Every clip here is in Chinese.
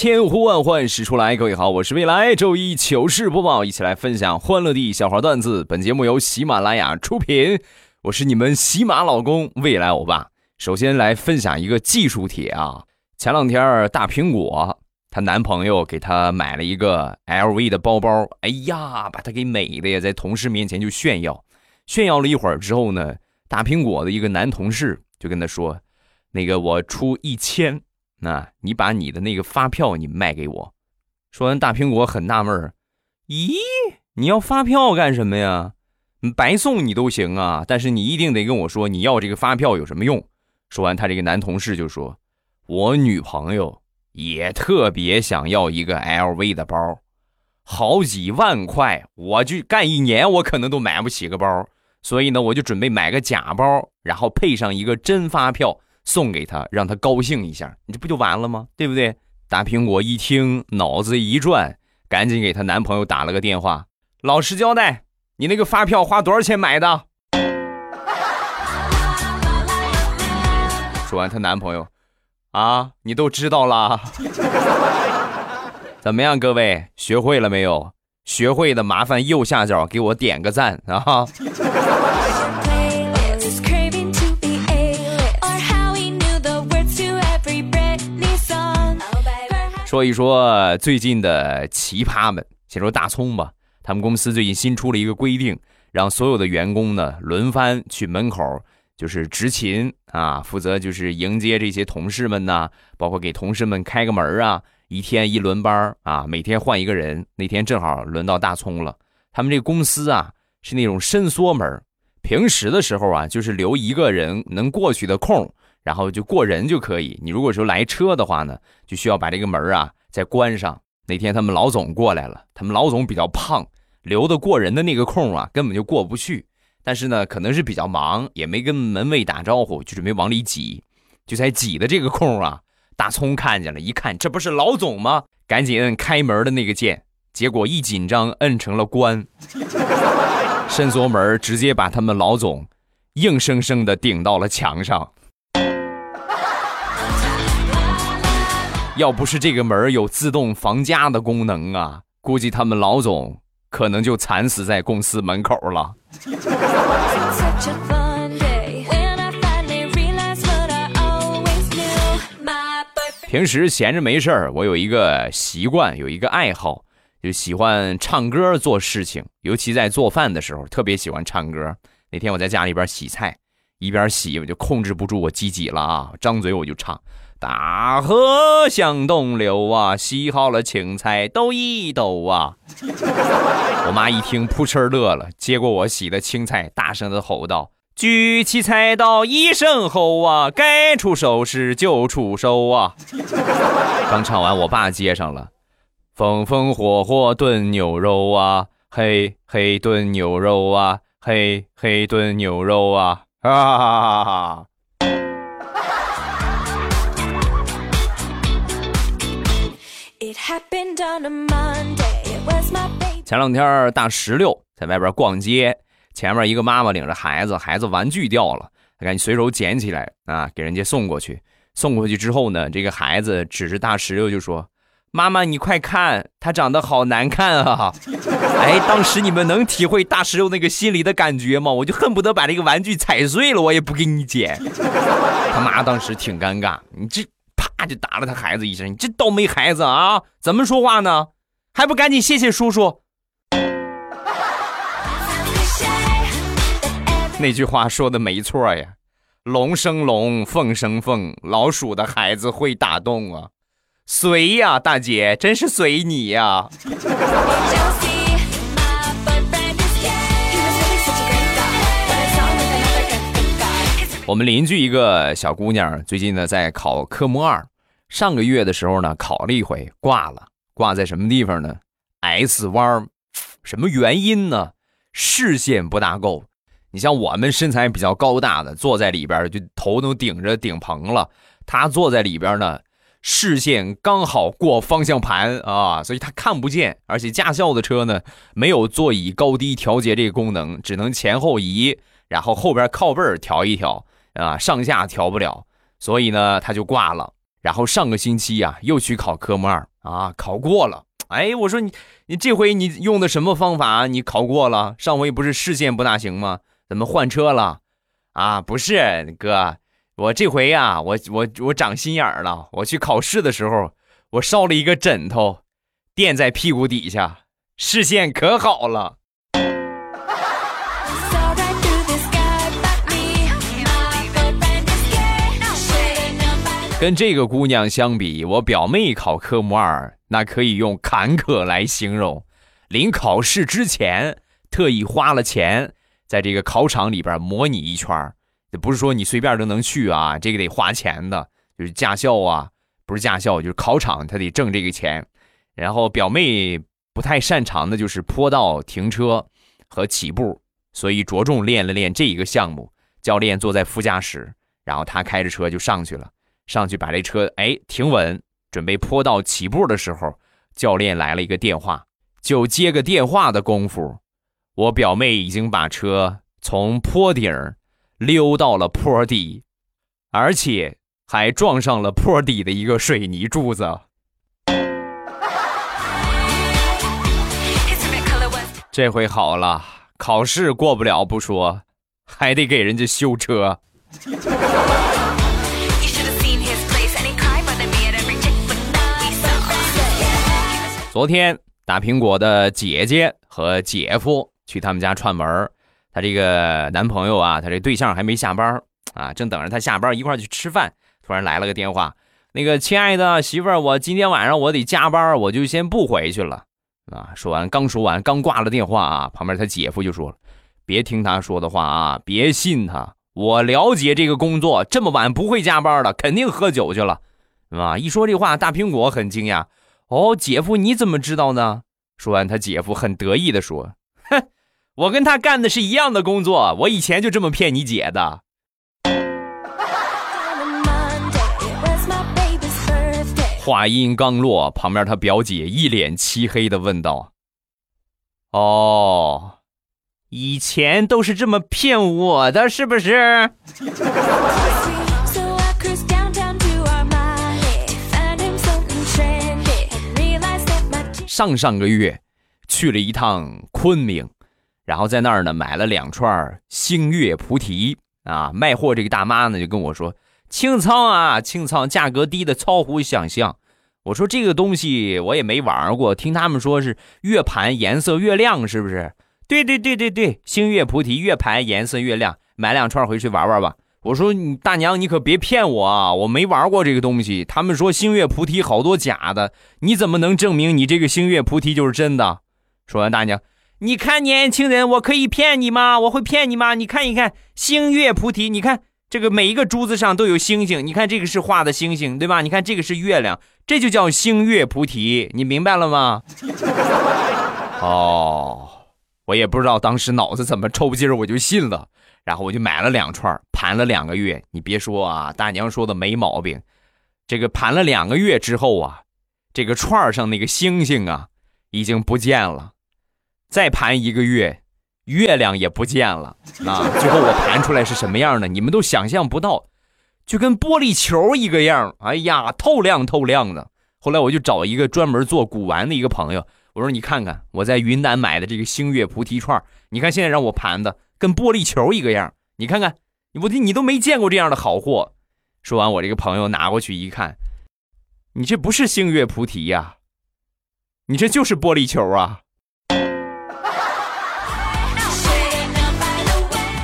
千呼万唤始出来，各位好，我是未来周一糗事播报，一起来分享欢乐的小花段子。本节目由喜马拉雅出品，我是你们喜马老公未来欧巴。首先来分享一个技术帖啊，前两天大苹果她男朋友给她买了一个 LV 的包包，哎呀，把她给美的呀，在同事面前就炫耀，炫耀了一会儿之后呢，大苹果的一个男同事就跟她说，那个我出一千。那你把你的那个发票你卖给我。说完，大苹果很纳闷儿，咦，你要发票干什么呀？白送你都行啊，但是你一定得跟我说你要这个发票有什么用。说完，他这个男同事就说：“我女朋友也特别想要一个 LV 的包，好几万块，我就干一年我可能都买不起个包，所以呢，我就准备买个假包，然后配上一个真发票。”送给他，让他高兴一下，你这不就完了吗？对不对？大苹果一听，脑子一转，赶紧给她男朋友打了个电话，老实交代，你那个发票花多少钱买的？说完，她男朋友，啊，你都知道了？怎么样，各位学会了没有？学会的麻烦右下角给我点个赞啊！说一说最近的奇葩们，先说大葱吧。他们公司最近新出了一个规定，让所有的员工呢轮番去门口，就是执勤啊，负责就是迎接这些同事们呐，包括给同事们开个门啊，一天一轮班啊，每天换一个人。那天正好轮到大葱了。他们这公司啊是那种伸缩门，平时的时候啊就是留一个人能过去的空。然后就过人就可以。你如果说来车的话呢，就需要把这个门啊再关上。那天他们老总过来了，他们老总比较胖，留的过人的那个空啊根本就过不去。但是呢，可能是比较忙，也没跟门卫打招呼，就准备往里挤。就在挤的这个空啊，大葱看见了，一看这不是老总吗？赶紧摁开门的那个键，结果一紧张摁成了关。伸缩门直接把他们老总硬生生的顶到了墙上。要不是这个门有自动防夹的功能啊，估计他们老总可能就惨死在公司门口了。平时闲着没事儿，我有一个习惯，有一个爱好，就喜欢唱歌做事情，尤其在做饭的时候，特别喜欢唱歌。那天我在家里边洗菜，一边洗我就控制不住我自己了啊，张嘴我就唱。大河向东流啊，洗好了青菜抖一抖啊！我妈一听，扑哧乐了，接过我洗的青菜，大声的吼道：“举起菜刀一声吼啊，该出手时就出手啊！” 刚唱完，我爸接上了：“风风火火炖牛肉啊，嘿嘿炖牛肉啊，嘿嘿炖牛肉啊！”哈哈哈哈！前两天大石榴在外边逛街，前面一个妈妈领着孩子，孩子玩具掉了，赶紧随手捡起来啊，给人家送过去。送过去之后呢，这个孩子指着大石榴就说：“妈妈，你快看，他长得好难看啊！” 哎，当时你们能体会大石榴那个心里的感觉吗？我就恨不得把这个玩具踩碎了，我也不给你捡。他妈当时挺尴尬，你这。啪就打了他孩子一声，你这倒霉孩子啊！怎么说话呢？还不赶紧谢谢叔叔？那句话说的没错呀，龙生龙，凤生凤，老鼠的孩子会打洞啊！随呀，大姐，真是随你呀！我们邻居一个小姑娘，最近呢在考科目二。上个月的时候呢，考了一回，挂了。挂在什么地方呢？S 弯什么原因呢？视线不大够。你像我们身材比较高大的，坐在里边就头都顶着顶棚了。他坐在里边呢，视线刚好过方向盘啊，所以他看不见。而且驾校的车呢，没有座椅高低调节这个功能，只能前后移，然后后边靠背儿调一调啊，上下调不了，所以呢，他就挂了。然后上个星期呀，又去考科目二啊，考过了。哎，我说你，你这回你用的什么方法？你考过了？上回不是视线不大行吗？怎么换车了？啊，不是哥，我这回呀，我我我长心眼了。我去考试的时候，我烧了一个枕头，垫在屁股底下，视线可好了。跟这个姑娘相比，我表妹考科目二，那可以用坎坷来形容。临考试之前，特意花了钱，在这个考场里边模拟一圈也不是说你随便都能去啊，这个得花钱的，就是驾校啊，不是驾校，就是考场，他得挣这个钱。然后表妹不太擅长的就是坡道停车和起步，所以着重练了练这一个项目。教练坐在副驾驶，然后他开着车就上去了。上去把这车哎停稳，准备坡道起步的时候，教练来了一个电话，就接个电话的功夫，我表妹已经把车从坡顶溜到了坡底，而且还撞上了坡底的一个水泥柱子。这回好了，考试过不了不说，还得给人家修车。昨天大苹果的姐姐和姐夫去他们家串门她这个男朋友啊，他这对象还没下班啊，正等着他下班一块去吃饭。突然来了个电话，那个亲爱的媳妇儿，我今天晚上我得加班，我就先不回去了啊。说完，刚说完，刚挂了电话啊，旁边他姐夫就说了：“别听他说的话啊，别信他。我了解这个工作，这么晚不会加班的，肯定喝酒去了，啊。一说这话，大苹果很惊讶。哦，姐夫，你怎么知道呢？说完，他姐夫很得意的说：“哼，我跟他干的是一样的工作，我以前就这么骗你姐的。”话音刚落，旁边他表姐一脸漆黑的问道：“哦，以前都是这么骗我的，是不是？” 上上个月去了一趟昆明，然后在那儿呢买了两串星月菩提啊。卖货这个大妈呢就跟我说：“清仓啊，清仓，价格低的超乎想象。”我说：“这个东西我也没玩过，听他们说是越盘颜色越亮，是不是？”“对对对对对，星月菩提越盘颜色越亮，买两串回去玩玩吧。”我说：“你大娘，你可别骗我啊！我没玩过这个东西。他们说星月菩提好多假的，你怎么能证明你这个星月菩提就是真的？”说完，大娘，你看年轻人，我可以骗你吗？我会骗你吗？你看一看星月菩提，你看这个每一个珠子上都有星星，你看这个是画的星星，对吧？你看这个是月亮，这就叫星月菩提，你明白了吗？哦，我也不知道当时脑子怎么抽筋儿，我就信了。然后我就买了两串，盘了两个月。你别说啊，大娘说的没毛病。这个盘了两个月之后啊，这个串上那个星星啊，已经不见了。再盘一个月，月亮也不见了。啊，最后我盘出来是什么样的？你们都想象不到，就跟玻璃球一个样。哎呀，透亮透亮的。后来我就找一个专门做古玩的一个朋友，我说你看看我在云南买的这个星月菩提串，你看现在让我盘的。跟玻璃球一个样，你看看，我你你都没见过这样的好货。说完，我这个朋友拿过去一看，你这不是星月菩提呀，你这就是玻璃球啊！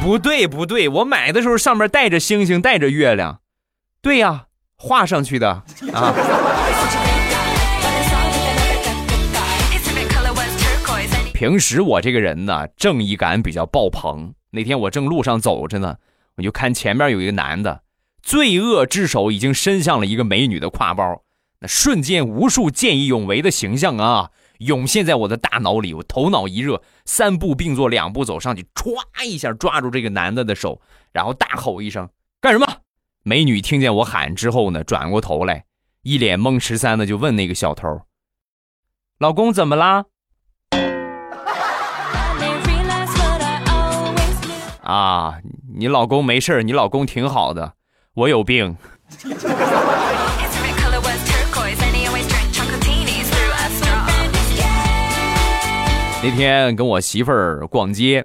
不对不对，我买的时候上面带着星星，带着月亮，对呀，画上去的啊。平时我这个人呢，正义感比较爆棚。那天我正路上走着呢，我就看前面有一个男的，罪恶之手已经伸向了一个美女的挎包，那瞬间无数见义勇为的形象啊，涌现在我的大脑里。我头脑一热，三步并作两步走上去，歘一下抓住这个男的的手，然后大吼一声：“干什么？”美女听见我喊之后呢，转过头来，一脸懵十三的就问那个小偷：“老公怎么啦？”啊，你老公没事你老公挺好的，我有病。那天跟我媳妇儿逛街，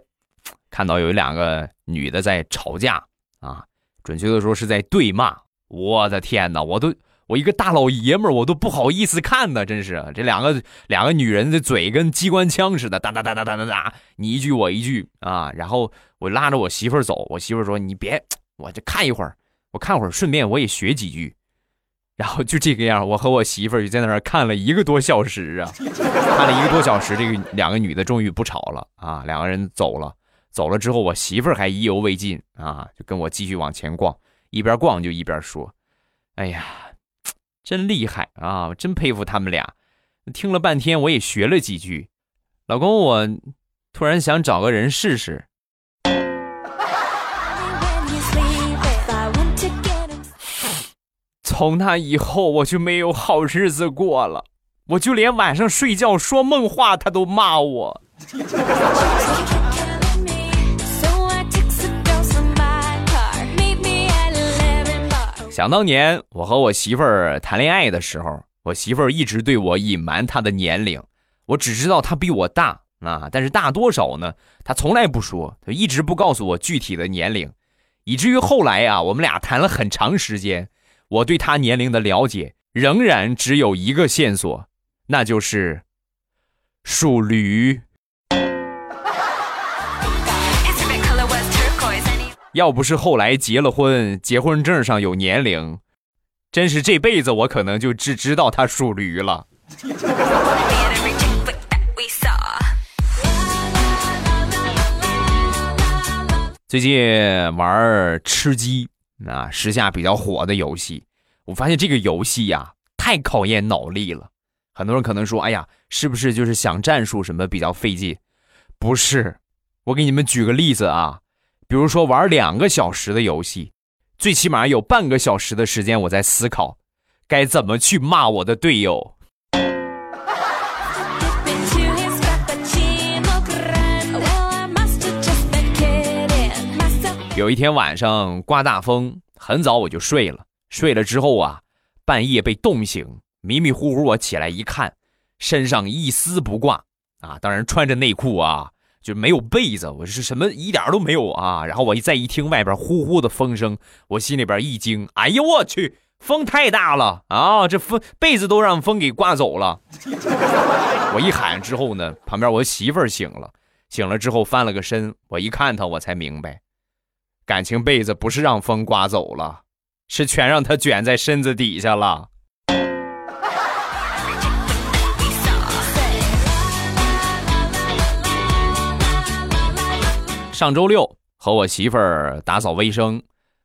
看到有两个女的在吵架啊，准确的说是在对骂。我的天哪，我都我一个大老爷们儿，我都不好意思看呢，真是这两个两个女人的嘴跟机关枪似的，哒哒哒哒哒哒哒，你一句我一句啊。然后我拉着我媳妇儿走，我媳妇儿说：“你别，我就看一会儿，我看会儿，顺便我也学几句。”然后就这个样，我和我媳妇儿就在那儿看了一个多小时啊，看了一个多小时，这个两个女的终于不吵了啊，两个人走了，走了之后，我媳妇儿还意犹未尽啊，就跟我继续往前逛，一边逛就一边说：“哎呀，真厉害啊，真佩服他们俩。”听了半天，我也学了几句。老公，我突然想找个人试试。从那以后，我就没有好日子过了。我就连晚上睡觉说梦话，他都骂我。想当年，我和我媳妇儿谈恋爱的时候，我媳妇儿一直对我隐瞒她的年龄，我只知道她比我大啊，但是大多少呢？她从来不说，她一直不告诉我具体的年龄，以至于后来呀，我们俩谈了很长时间。我对他年龄的了解仍然只有一个线索，那就是属驴。要不是后来结了婚，结婚证上有年龄，真是这辈子我可能就只知道他属驴了。最近玩吃鸡。啊，时下比较火的游戏，我发现这个游戏呀太考验脑力了。很多人可能说：“哎呀，是不是就是想战术什么比较费劲？”不是，我给你们举个例子啊，比如说玩两个小时的游戏，最起码有半个小时的时间我在思考该怎么去骂我的队友。有一天晚上刮大风，很早我就睡了。睡了之后啊，半夜被冻醒，迷迷糊糊我起来一看，身上一丝不挂啊，当然穿着内裤啊，就没有被子，我是什么一点都没有啊。然后我一再一听外边呼呼的风声，我心里边一惊，哎呦我去，风太大了啊！这风被子都让风给刮走了。我一喊之后呢，旁边我媳妇儿醒了，醒了之后翻了个身，我一看她，我才明白。感情被子不是让风刮走了，是全让她卷在身子底下了。上周六和我媳妇儿打扫卫生，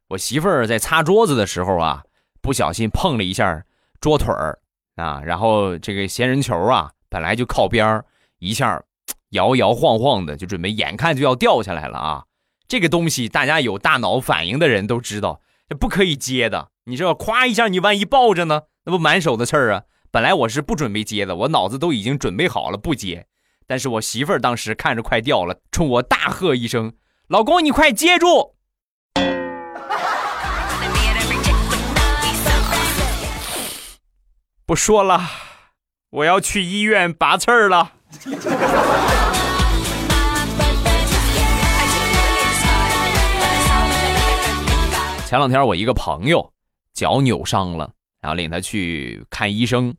我媳妇儿在擦桌子的时候啊，不小心碰了一下桌腿儿啊，然后这个仙人球啊，本来就靠边儿，一下摇摇晃晃的，就准备眼看就要掉下来了啊。这个东西，大家有大脑反应的人都知道，这不可以接的。你知道，咵一下，你万一抱着呢，那不满手的刺儿啊！本来我是不准备接的，我脑子都已经准备好了不接。但是我媳妇儿当时看着快掉了，冲我大喝一声：“老公，你快接住！”不说了，我要去医院拔刺儿了。前两天我一个朋友脚扭伤了，然后领他去看医生，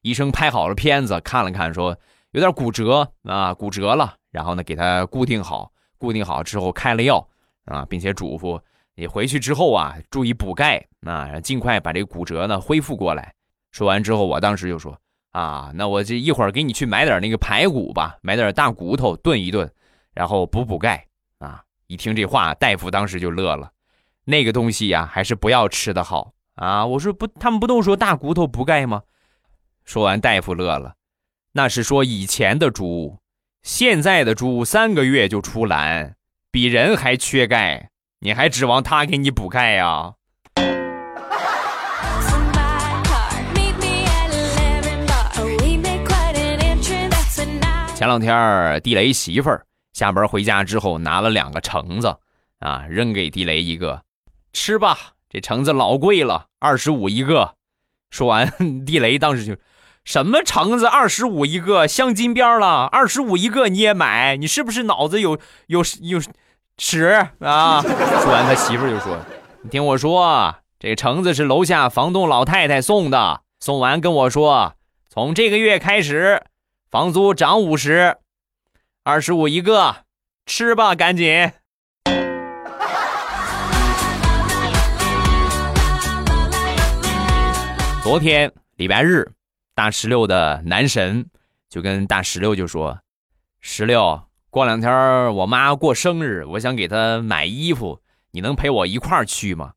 医生拍好了片子看了看，说有点骨折啊，骨折了，然后呢给他固定好，固定好之后开了药啊，并且嘱咐你回去之后啊注意补钙啊，尽快把这个骨折呢恢复过来。说完之后，我当时就说啊，那我这一会儿给你去买点那个排骨吧，买点大骨头炖一炖，然后补补钙啊。一听这话，大夫当时就乐了。那个东西呀，还是不要吃的好啊！我说不，他们不都说大骨头补钙吗？说完，大夫乐了。那是说以前的猪，现在的猪三个月就出栏，比人还缺钙，你还指望它给你补钙呀？前两天地雷媳妇儿下班回家之后拿了两个橙子，啊，扔给地雷一个，吃吧，这橙子老贵了，二十五一个。说完，地雷当时就，什么橙子二十五一个，镶金边了，二十五一个你也买，你是不是脑子有有有屎啊？说完，他媳妇就说，你听我说，这橙子是楼下房东老太太送的，送完跟我说，从这个月开始。房租涨五十，二十五一个，吃吧，赶紧。昨天礼拜日，大石榴的男神就跟大石榴就说：“石榴，过两天我妈过生日，我想给她买衣服，你能陪我一块儿去吗？”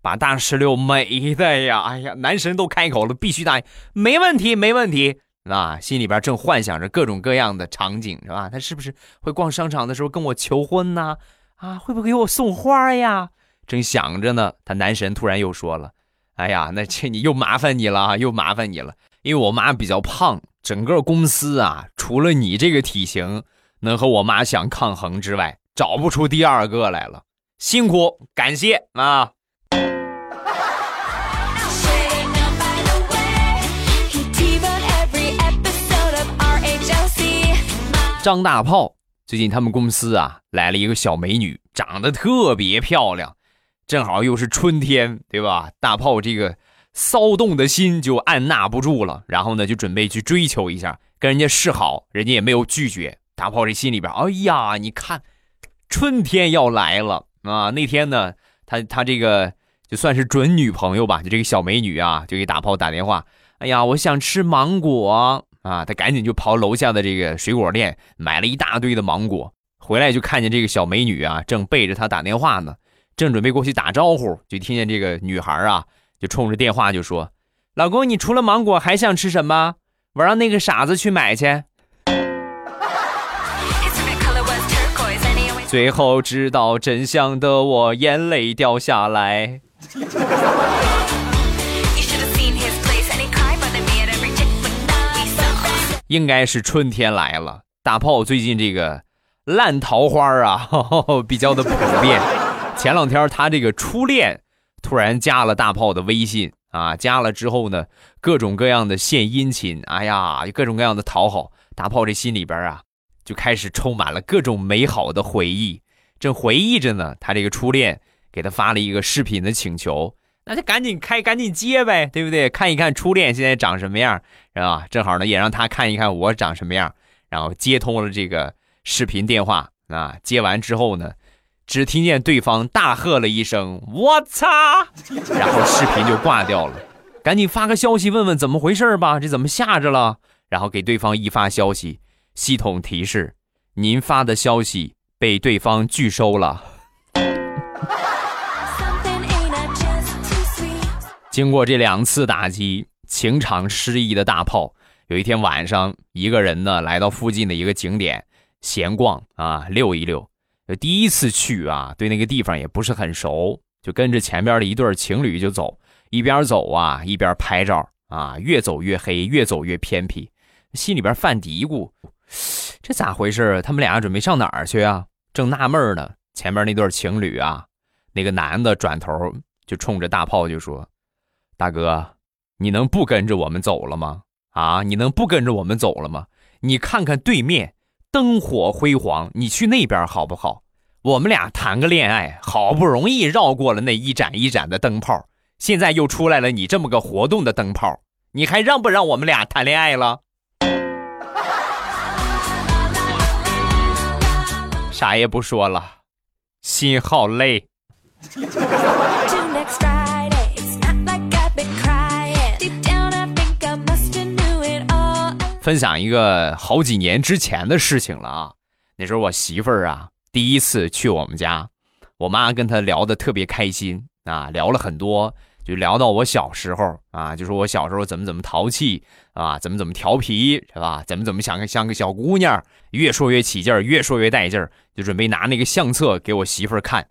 把大石榴美的呀，哎呀，男神都开口了，必须答应，没问题，没问题。啊，心里边正幻想着各种各样的场景，是吧？他是不是会逛商场的时候跟我求婚呢？啊，会不会给我送花呀？正想着呢，他男神突然又说了：“哎呀，那这你又麻烦你了，又麻烦你了。因为我妈比较胖，整个公司啊，除了你这个体型能和我妈相抗衡之外，找不出第二个来了。辛苦，感谢啊。”张大炮最近他们公司啊来了一个小美女，长得特别漂亮，正好又是春天，对吧？大炮这个骚动的心就按捺不住了，然后呢就准备去追求一下，跟人家示好，人家也没有拒绝。大炮这心里边，哎呀，你看，春天要来了啊！那天呢，他他这个就算是准女朋友吧，就这个小美女啊，就给大炮打电话，哎呀，我想吃芒果。啊，他赶紧就跑楼下的这个水果店买了一大堆的芒果，回来就看见这个小美女啊，正背着他打电话呢，正准备过去打招呼，就听见这个女孩啊，就冲着电话就说：“老公，你除了芒果还想吃什么？我让那个傻子去买去。”最后知道真相的我眼泪掉下来。应该是春天来了，大炮最近这个烂桃花啊 比较的普遍。前两天他这个初恋突然加了大炮的微信啊，加了之后呢，各种各样的献殷勤，哎呀，各种各样的讨好，大炮这心里边啊就开始充满了各种美好的回忆。正回忆着呢，他这个初恋给他发了一个视频的请求。那就赶紧开，赶紧接呗，对不对？看一看初恋现在长什么样，是吧？正好呢，也让他看一看我长什么样。然后接通了这个视频电话啊，接完之后呢，只听见对方大喝了一声“我操”，然后视频就挂掉了。赶紧发个消息问问怎么回事吧，这怎么吓着了？然后给对方一发消息，系统提示：您发的消息被对方拒收了。经过这两次打击，情场失意的大炮，有一天晚上，一个人呢来到附近的一个景点闲逛啊，溜一溜。第一次去啊，对那个地方也不是很熟，就跟着前边的一对情侣就走，一边走啊一边拍照啊，越走越黑，越走越偏僻，心里边犯嘀咕：这咋回事？他们俩准备上哪儿去啊？正纳闷呢，前面那对情侣啊，那个男的转头就冲着大炮就说。大哥，你能不跟着我们走了吗？啊，你能不跟着我们走了吗？你看看对面灯火辉煌，你去那边好不好？我们俩谈个恋爱，好不容易绕过了那一盏一盏的灯泡，现在又出来了你这么个活动的灯泡，你还让不让我们俩谈恋爱了？啥也不说了，心好累。分享一个好几年之前的事情了啊！那时候我媳妇儿啊第一次去我们家，我妈跟她聊得特别开心啊，聊了很多，就聊到我小时候啊，就说我小时候怎么怎么淘气啊，怎么怎么调皮是吧？怎么怎么像个像个小姑娘，越说越起劲儿，越说越带劲儿，就准备拿那个相册给我媳妇儿看。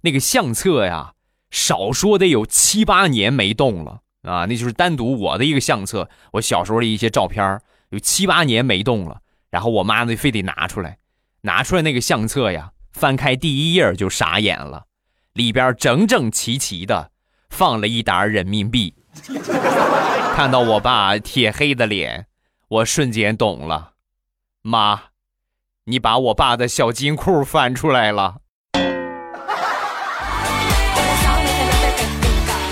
那个相册呀，少说得有七八年没动了啊，那就是单独我的一个相册，我小时候的一些照片儿有七八年没动了。然后我妈呢，非得拿出来，拿出来那个相册呀，翻开第一页就傻眼了，里边整整齐齐的。放了一沓人民币，看到我爸铁黑的脸，我瞬间懂了。妈，你把我爸的小金库翻出来了。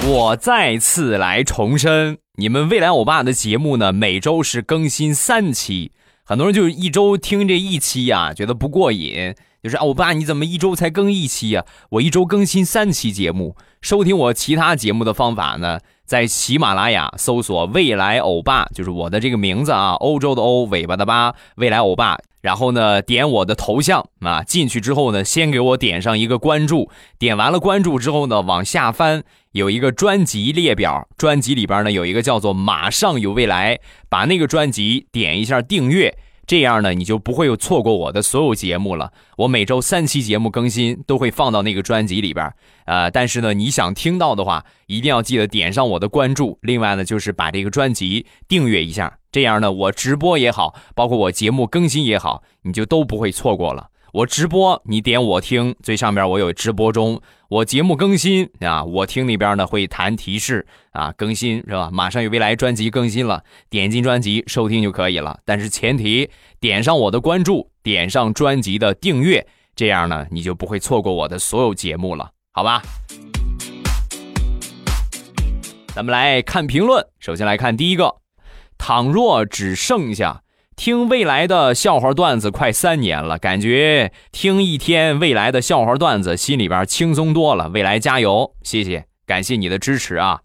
我再次来重申，你们未来欧巴的节目呢，每周是更新三期。很多人就一周听这一期呀，觉得不过瘾。就是啊，我爸你怎么一周才更一期呀？我一周更新三期节目。收听我其他节目的方法呢，在喜马拉雅搜索“未来欧巴”，就是我的这个名字啊，欧洲的欧，尾巴的巴，未来欧巴。然后呢，点我的头像啊，进去之后呢，先给我点上一个关注。点完了关注之后呢，往下翻有一个专辑列表，专辑里边呢有一个叫做“马上有未来”，把那个专辑点一下订阅。这样呢，你就不会有错过我的所有节目了。我每周三期节目更新都会放到那个专辑里边呃，但是呢，你想听到的话，一定要记得点上我的关注。另外呢，就是把这个专辑订阅一下，这样呢，我直播也好，包括我节目更新也好，你就都不会错过了。我直播，你点我听，最上边我有直播中。我节目更新啊，我听那边呢会弹提示啊，更新是吧？马上有未来专辑更新了，点进专辑收听就可以了。但是前提点上我的关注，点上专辑的订阅，这样呢你就不会错过我的所有节目了，好吧？咱们来看评论，首先来看第一个，倘若只剩下。听未来的笑话段子快三年了，感觉听一天未来的笑话段子，心里边轻松多了。未来加油，谢谢，感谢你的支持啊！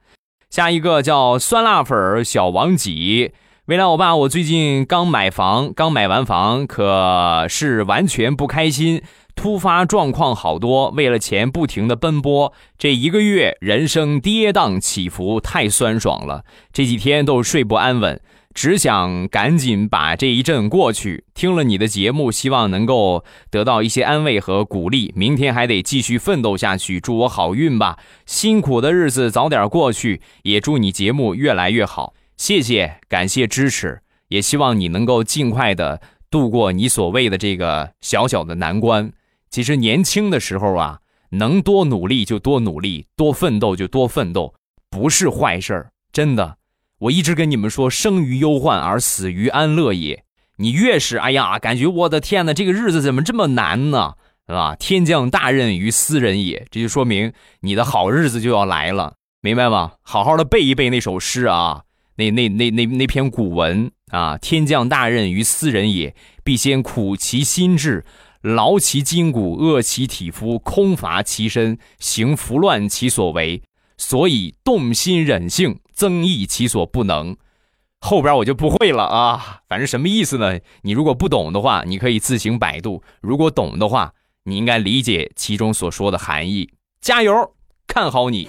下一个叫酸辣粉小王几，未来我爸，我最近刚买房，刚买完房，可是完全不开心，突发状况好多，为了钱不停的奔波，这一个月人生跌宕起伏，太酸爽了，这几天都睡不安稳。只想赶紧把这一阵过去。听了你的节目，希望能够得到一些安慰和鼓励。明天还得继续奋斗下去，祝我好运吧！辛苦的日子早点过去，也祝你节目越来越好。谢谢，感谢支持，也希望你能够尽快的度过你所谓的这个小小的难关。其实年轻的时候啊，能多努力就多努力，多奋斗就多奋斗，不是坏事儿，真的。我一直跟你们说，生于忧患而死于安乐也。你越是哎呀，感觉我的天哪，这个日子怎么这么难呢？是吧？天降大任于斯人也，这就说明你的好日子就要来了，明白吗？好好的背一背那首诗啊，那那那那那篇古文啊，天降大任于斯人也，必先苦其心志，劳其筋骨，饿其体肤，空乏其身，行拂乱其所为。所以动心忍性，增益其所不能。后边我就不会了啊，反正什么意思呢？你如果不懂的话，你可以自行百度；如果懂的话，你应该理解其中所说的含义。加油，看好你。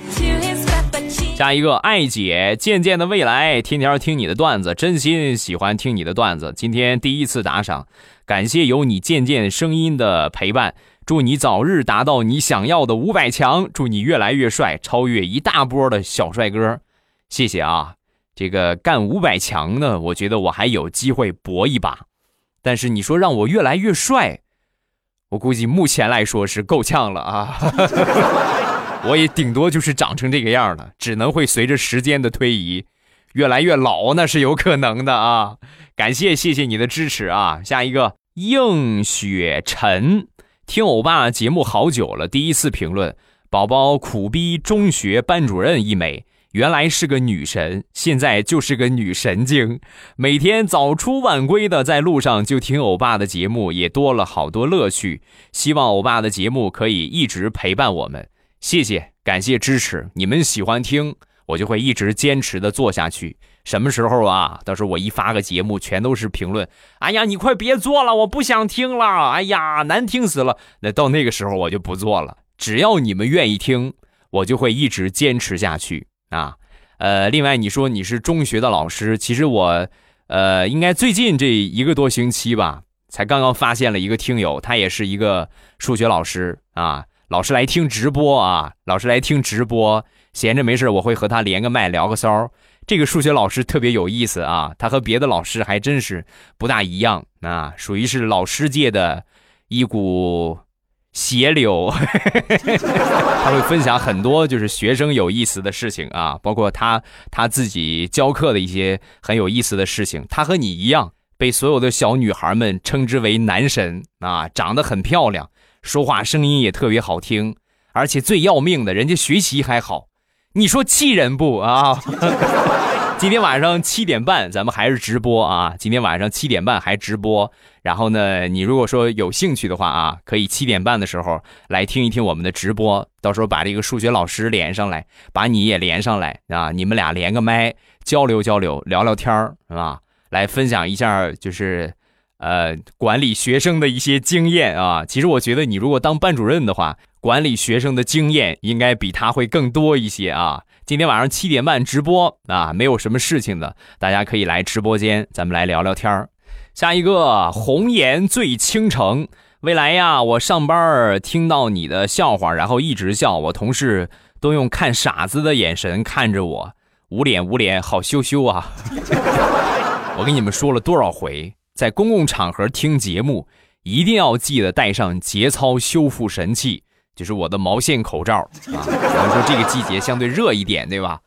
下一个，爱姐，渐渐的未来，天天听你的段子，真心喜欢听你的段子。今天第一次打赏，感谢有你渐渐声音的陪伴。祝你早日达到你想要的五百强，祝你越来越帅，超越一大波的小帅哥。谢谢啊，这个干五百强呢，我觉得我还有机会搏一把。但是你说让我越来越帅，我估计目前来说是够呛了啊。我也顶多就是长成这个样了，只能会随着时间的推移，越来越老，那是有可能的啊。感谢谢谢你的支持啊。下一个应雪晨。听欧巴节目好久了，第一次评论。宝宝苦逼中学班主任一枚，原来是个女神，现在就是个女神经。每天早出晚归的在路上就听欧巴的节目，也多了好多乐趣。希望欧巴的节目可以一直陪伴我们。谢谢，感谢支持，你们喜欢听，我就会一直坚持的做下去。什么时候啊？到时候我一发个节目，全都是评论。哎呀，你快别做了，我不想听了。哎呀，难听死了。那到那个时候我就不做了。只要你们愿意听，我就会一直坚持下去啊。呃，另外你说你是中学的老师，其实我，呃，应该最近这一个多星期吧，才刚刚发现了一个听友，他也是一个数学老师啊。老师来听直播啊，老师来听直播，闲着没事我会和他连个麦聊个骚。这个数学老师特别有意思啊，他和别的老师还真是不大一样啊，属于是老师界的一股。斜流，他会分享很多就是学生有意思的事情啊，包括他他自己教课的一些很有意思的事情。他和你一样，被所有的小女孩们称之为男神啊，长得很漂亮，说话声音也特别好听，而且最要命的，人家学习还好，你说气人不啊？今天晚上七点半，咱们还是直播啊！今天晚上七点半还直播。然后呢，你如果说有兴趣的话啊，可以七点半的时候来听一听我们的直播。到时候把这个数学老师连上来，把你也连上来啊！你们俩连个麦，交流交流，聊聊天儿，是吧？来分享一下，就是呃管理学生的一些经验啊。其实我觉得，你如果当班主任的话，管理学生的经验应该比他会更多一些啊。今天晚上七点半直播啊，没有什么事情的，大家可以来直播间，咱们来聊聊天儿。下一个红颜醉倾城，未来呀，我上班听到你的笑话，然后一直笑，我同事都用看傻子的眼神看着我，捂脸捂脸，好羞羞啊！我跟你们说了多少回，在公共场合听节目，一定要记得带上节操修复神器。就是我的毛线口罩啊，可能说这个季节相对热一点，对吧？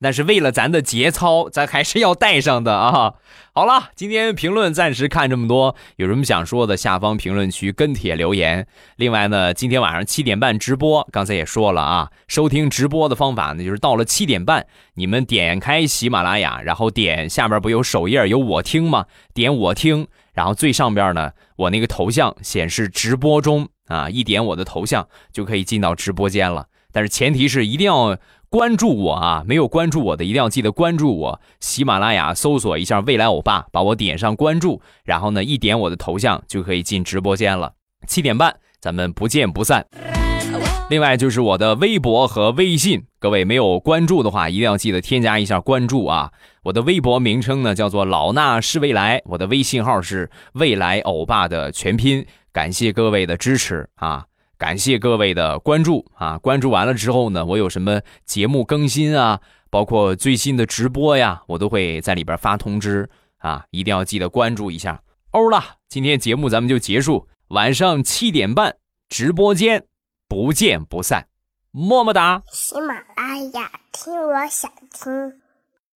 但是为了咱的节操，咱还是要带上的啊。好了，今天评论暂时看这么多，有什么想说的，下方评论区跟帖留言。另外呢，今天晚上七点半直播，刚才也说了啊，收听直播的方法呢，就是到了七点半，你们点开喜马拉雅，然后点下边不有首页有我听吗？点我听，然后最上边呢，我那个头像显示直播中。啊，一点我的头像就可以进到直播间了，但是前提是一定要关注我啊！没有关注我的，一定要记得关注我。喜马拉雅搜索一下“未来欧巴”，把我点上关注，然后呢，一点我的头像就可以进直播间了。七点半，咱们不见不散。另外就是我的微博和微信，各位没有关注的话，一定要记得添加一下关注啊！我的微博名称呢叫做“老衲是未来”，我的微信号是“未来欧巴”的全拼。感谢各位的支持啊！感谢各位的关注啊！关注完了之后呢，我有什么节目更新啊，包括最新的直播呀，我都会在里边发通知啊！一定要记得关注一下。欧了，今天节目咱们就结束，晚上七点半直播间不见不散，么么哒！喜马拉雅听，我想听。